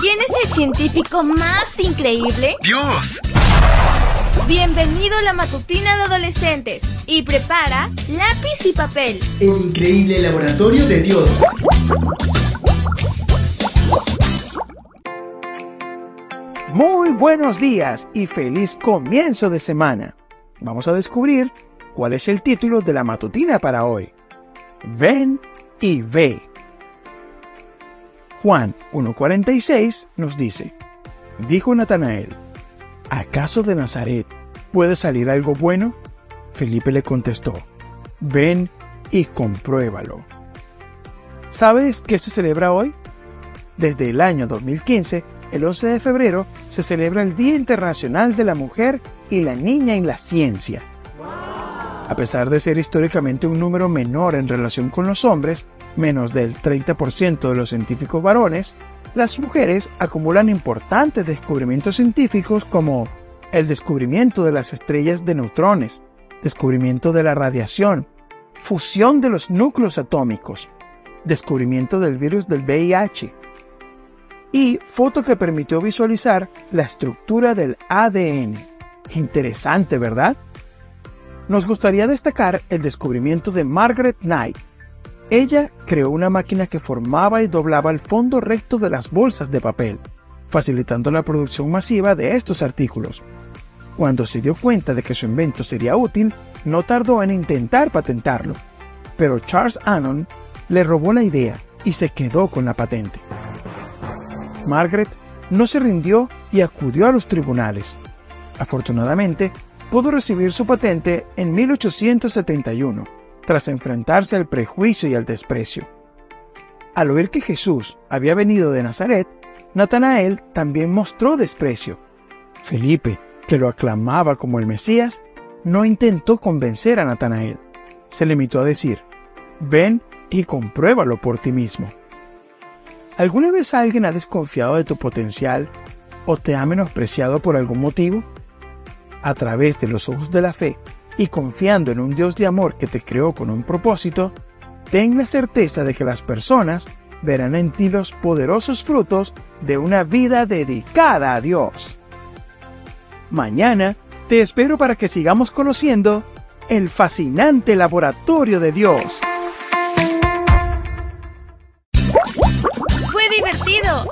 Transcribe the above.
¿Quién es el científico más increíble? ¡Dios! Bienvenido a la matutina de adolescentes y prepara lápiz y papel. El increíble laboratorio de Dios. Muy buenos días y feliz comienzo de semana. Vamos a descubrir cuál es el título de la matutina para hoy. Ven y ve. Juan 1.46 nos dice, dijo Natanael, ¿acaso de Nazaret puede salir algo bueno? Felipe le contestó, ven y compruébalo. ¿Sabes qué se celebra hoy? Desde el año 2015, el 11 de febrero, se celebra el Día Internacional de la Mujer y la Niña en la Ciencia. A pesar de ser históricamente un número menor en relación con los hombres, menos del 30% de los científicos varones, las mujeres acumulan importantes descubrimientos científicos como el descubrimiento de las estrellas de neutrones, descubrimiento de la radiación, fusión de los núcleos atómicos, descubrimiento del virus del VIH y foto que permitió visualizar la estructura del ADN. Interesante, ¿verdad? Nos gustaría destacar el descubrimiento de Margaret Knight, ella creó una máquina que formaba y doblaba el fondo recto de las bolsas de papel, facilitando la producción masiva de estos artículos. Cuando se dio cuenta de que su invento sería útil, no tardó en intentar patentarlo, pero Charles Annon le robó la idea y se quedó con la patente. Margaret no se rindió y acudió a los tribunales. Afortunadamente, pudo recibir su patente en 1871 tras enfrentarse al prejuicio y al desprecio. Al oír que Jesús había venido de Nazaret, Natanael también mostró desprecio. Felipe, que lo aclamaba como el Mesías, no intentó convencer a Natanael. Se limitó a decir, ven y compruébalo por ti mismo. ¿Alguna vez alguien ha desconfiado de tu potencial o te ha menospreciado por algún motivo? A través de los ojos de la fe, y confiando en un Dios de amor que te creó con un propósito, ten la certeza de que las personas verán en ti los poderosos frutos de una vida dedicada a Dios. Mañana te espero para que sigamos conociendo el fascinante laboratorio de Dios.